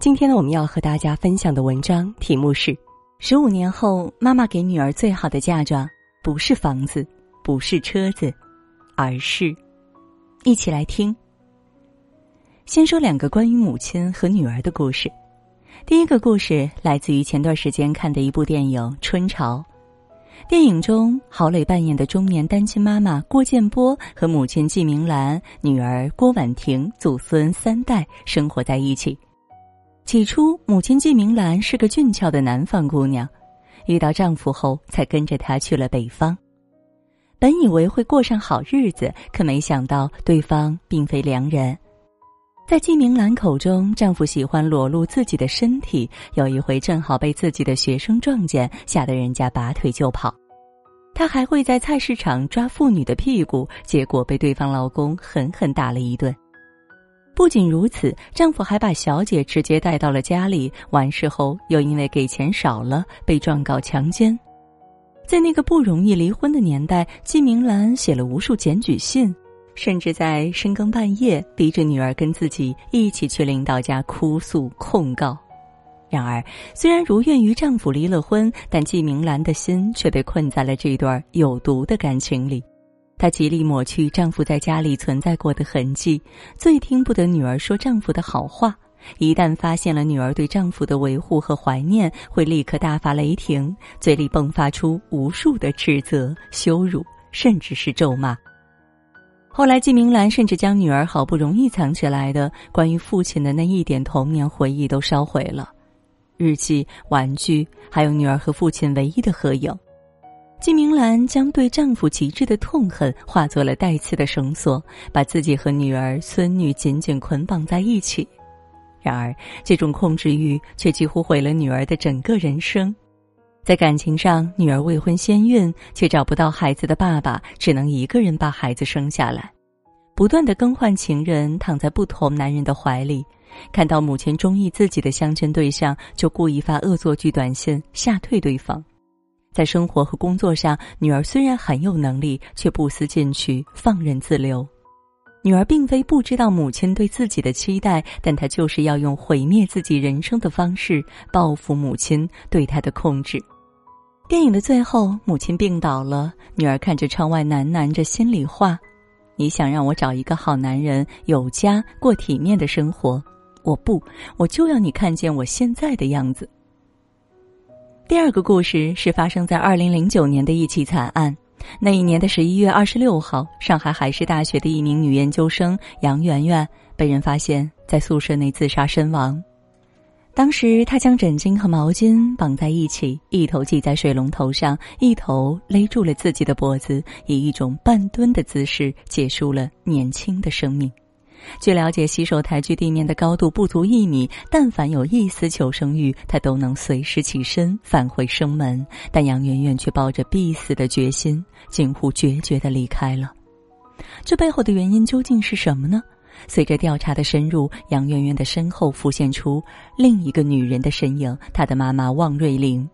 今天呢，我们要和大家分享的文章题目是：十五年后，妈妈给女儿最好的嫁妆不是房子，不是车子，而是……一起来听。先说两个关于母亲和女儿的故事。第一个故事来自于前段时间看的一部电影《春潮》。电影中，郝蕾扮演的中年单亲妈妈郭建波和母亲季明兰、女儿郭婉婷祖孙三代生活在一起。起初，母亲季明兰是个俊俏的南方姑娘，遇到丈夫后才跟着他去了北方。本以为会过上好日子，可没想到对方并非良人。在季明兰口中，丈夫喜欢裸露自己的身体，有一回正好被自己的学生撞见，吓得人家拔腿就跑。她还会在菜市场抓妇女的屁股，结果被对方老公狠狠打了一顿。不仅如此，丈夫还把小姐直接带到了家里，完事后又因为给钱少了被状告强奸。在那个不容易离婚的年代，季明兰写了无数检举信，甚至在深更半夜逼着女儿跟自己一起去领导家哭诉控告。然而，虽然如愿与丈夫离了婚，但季明兰的心却被困在了这段有毒的感情里。她极力抹去丈夫在家里存在过的痕迹，最听不得女儿说丈夫的好话。一旦发现了女儿对丈夫的维护和怀念，会立刻大发雷霆，嘴里迸发出无数的斥责、羞辱，甚至是咒骂。后来，季明兰甚至将女儿好不容易藏起来的关于父亲的那一点童年回忆都烧毁了，日记、玩具，还有女儿和父亲唯一的合影。季明兰将对丈夫极致的痛恨化作了带刺的绳索，把自己和女儿、孙女紧紧捆绑在一起。然而，这种控制欲却几乎毁了女儿的整个人生。在感情上，女儿未婚先孕，却找不到孩子的爸爸，只能一个人把孩子生下来，不断的更换情人，躺在不同男人的怀里。看到母亲中意自己的相亲对象，就故意发恶作剧短信吓退对方。在生活和工作上，女儿虽然很有能力，却不思进取，放任自流。女儿并非不知道母亲对自己的期待，但她就是要用毁灭自己人生的方式报复母亲对她的控制。电影的最后，母亲病倒了，女儿看着窗外喃喃着心里话：“你想让我找一个好男人，有家，过体面的生活？我不，我就要你看见我现在的样子。”第二个故事是发生在二零零九年的一起惨案。那一年的十一月二十六号，上海海事大学的一名女研究生杨媛媛被人发现在宿舍内自杀身亡。当时，她将枕巾和毛巾绑在一起，一头系在水龙头上，一头勒住了自己的脖子，以一种半蹲的姿势结束了年轻的生命。据了解，洗手台距地面的高度不足一米，但凡有一丝求生欲，他都能随时起身返回生门。但杨媛媛却抱着必死的决心，近乎决绝的离开了。这背后的原因究竟是什么呢？随着调查的深入，杨媛媛的身后浮现出另一个女人的身影——她的妈妈汪瑞玲。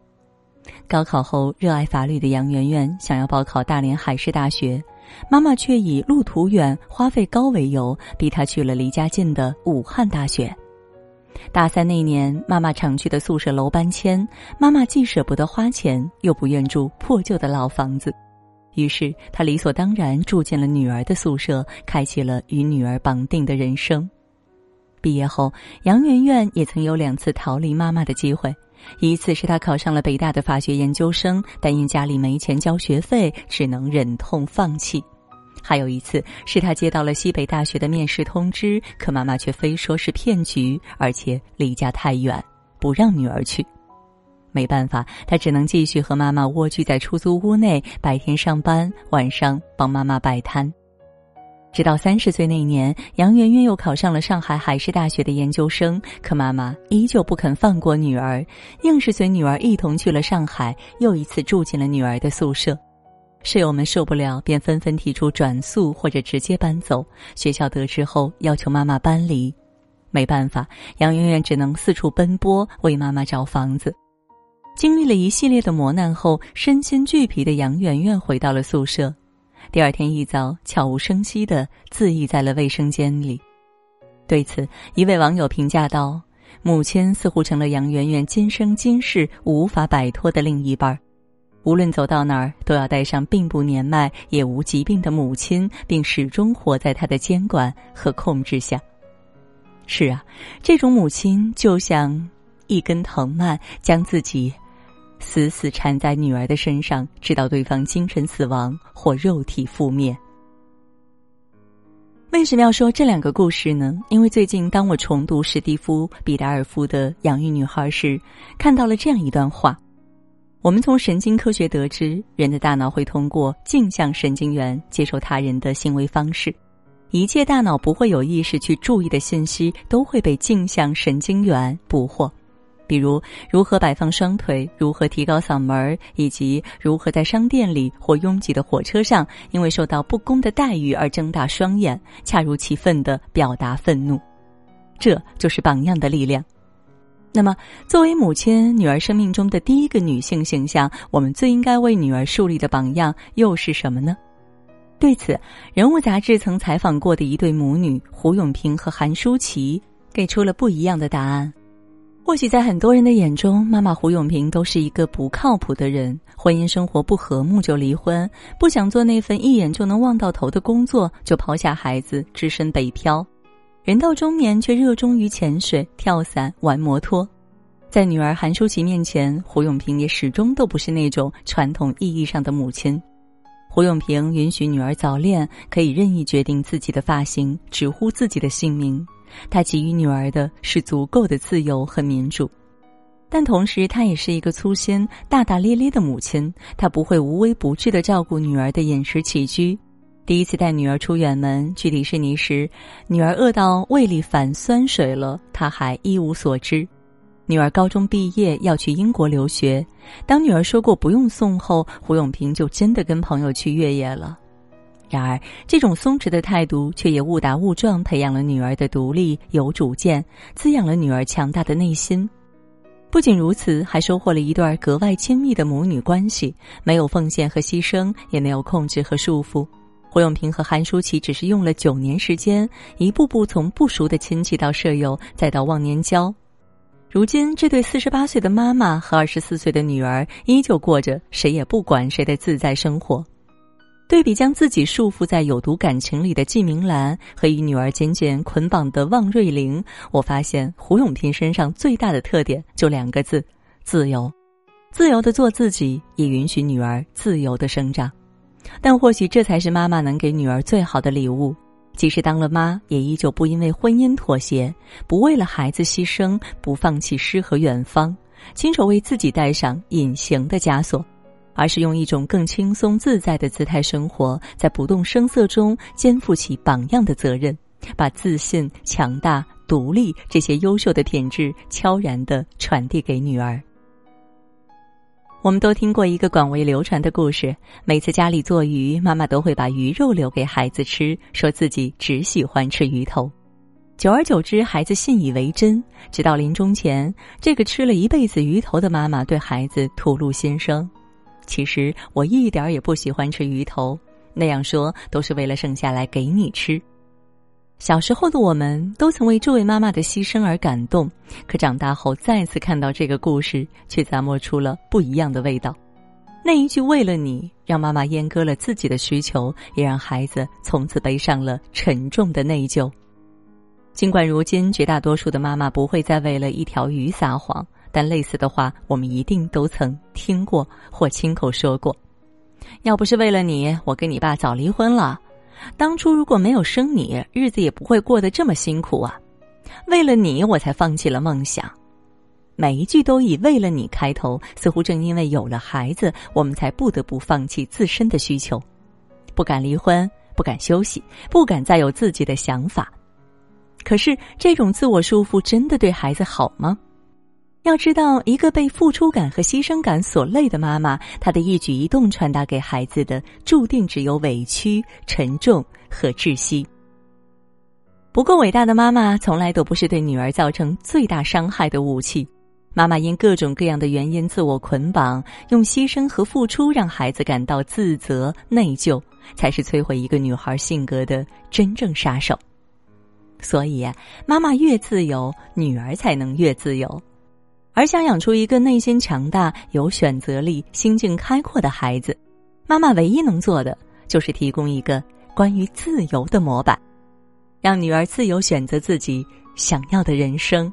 高考后，热爱法律的杨媛媛想要报考大连海事大学。妈妈却以路途远、花费高为由，逼她去了离家近的武汉大学。大三那年，妈妈常去的宿舍楼搬迁，妈妈既舍不得花钱，又不愿住破旧的老房子，于是她理所当然住进了女儿的宿舍，开启了与女儿绑定的人生。毕业后，杨媛媛也曾有两次逃离妈妈的机会。一次是他考上了北大的法学研究生，但因家里没钱交学费，只能忍痛放弃；还有一次是他接到了西北大学的面试通知，可妈妈却非说是骗局，而且离家太远，不让女儿去。没办法，他只能继续和妈妈蜗居在出租屋内，白天上班，晚上帮妈妈摆摊。直到三十岁那年，杨媛媛又考上了上海海事大学的研究生，可妈妈依旧不肯放过女儿，硬是随女儿一同去了上海，又一次住进了女儿的宿舍。室友们受不了，便纷纷提出转宿或者直接搬走。学校得知后，要求妈妈搬离。没办法，杨媛媛只能四处奔波，为妈妈找房子。经历了一系列的磨难后，身心俱疲的杨媛媛回到了宿舍。第二天一早，悄无声息的自缢在了卫生间里。对此，一位网友评价道：“母亲似乎成了杨圆圆今生今世无法摆脱的另一半儿。无论走到哪儿，都要带上并不年迈也无疾病的母亲，并始终活在她的监管和控制下。是啊，这种母亲就像一根藤蔓，将自己死死缠在女儿的身上，直到对方精神死亡或肉体覆灭。为什么要说这两个故事呢？因为最近当我重读史蒂夫·彼达尔夫的《养育女孩》时，看到了这样一段话。我们从神经科学得知，人的大脑会通过镜像神经元接受他人的行为方式，一切大脑不会有意识去注意的信息都会被镜像神经元捕获，比如如何摆放双腿、如何提高嗓门，以及如何在商店里或拥挤的火车上因为受到不公的待遇而睁大双眼，恰如其分的表达愤怒。这就是榜样的力量。那么，作为母亲，女儿生命中的第一个女性形象，我们最应该为女儿树立的榜样又是什么呢？对此，《人物》杂志曾采访过的一对母女胡永平和韩舒淇，给出了不一样的答案。或许在很多人的眼中，妈妈胡永平都是一个不靠谱的人，婚姻生活不和睦就离婚，不想做那份一眼就能望到头的工作，就抛下孩子只身北漂。人到中年，却热衷于潜水、跳伞、玩摩托。在女儿韩舒淇面前，胡永平也始终都不是那种传统意义上的母亲。胡永平允许女儿早恋，可以任意决定自己的发型，直呼自己的姓名。他给予女儿的是足够的自由和民主，但同时，他也是一个粗心、大大咧咧的母亲。他不会无微不至的照顾女儿的饮食起居。第一次带女儿出远门去迪士尼时，女儿饿到胃里反酸水了，他还一无所知。女儿高中毕业要去英国留学，当女儿说过不用送后，胡永平就真的跟朋友去越野了。然而，这种松弛的态度却也误打误撞培养了女儿的独立有主见，滋养了女儿强大的内心。不仅如此，还收获了一段格外亲密的母女关系，没有奉献和牺牲，也没有控制和束缚。胡永平和韩舒淇只是用了九年时间，一步步从不熟的亲戚到舍友，再到忘年交。如今，这对四十八岁的妈妈和二十四岁的女儿依旧过着谁也不管谁的自在生活。对比将自己束缚在有毒感情里的季明兰和与女儿紧紧捆绑的望瑞玲，我发现胡永平身上最大的特点就两个字：自由。自由的做自己，也允许女儿自由的生长。但或许这才是妈妈能给女儿最好的礼物。即使当了妈，也依旧不因为婚姻妥协，不为了孩子牺牲，不放弃诗和远方，亲手为自己戴上隐形的枷锁，而是用一种更轻松自在的姿态生活，在不动声色中肩负起榜样的责任，把自信、强大、独立这些优秀的品质悄然的传递给女儿。我们都听过一个广为流传的故事：每次家里做鱼，妈妈都会把鱼肉留给孩子吃，说自己只喜欢吃鱼头。久而久之，孩子信以为真。直到临终前，这个吃了一辈子鱼头的妈妈对孩子吐露心声：“其实我一点也不喜欢吃鱼头，那样说都是为了剩下来给你吃。”小时候的我们都曾为这位妈妈的牺牲而感动，可长大后再次看到这个故事，却咂摸出了不一样的味道。那一句“为了你”，让妈妈阉割了自己的需求，也让孩子从此背上了沉重的内疚。尽管如今绝大多数的妈妈不会再为了一条鱼撒谎，但类似的话，我们一定都曾听过或亲口说过。要不是为了你，我跟你爸早离婚了。当初如果没有生你，日子也不会过得这么辛苦啊！为了你，我才放弃了梦想。每一句都以“为了你”开头，似乎正因为有了孩子，我们才不得不放弃自身的需求，不敢离婚，不敢休息，不敢再有自己的想法。可是，这种自我束缚真的对孩子好吗？要知道，一个被付出感和牺牲感所累的妈妈，她的一举一动传达给孩子的，注定只有委屈、沉重和窒息。不够伟大的妈妈，从来都不是对女儿造成最大伤害的武器。妈妈因各种各样的原因自我捆绑，用牺牲和付出让孩子感到自责、内疚，才是摧毁一个女孩性格的真正杀手。所以呀，妈妈越自由，女儿才能越自由。而想养出一个内心强大、有选择力、心境开阔的孩子，妈妈唯一能做的就是提供一个关于自由的模板，让女儿自由选择自己想要的人生。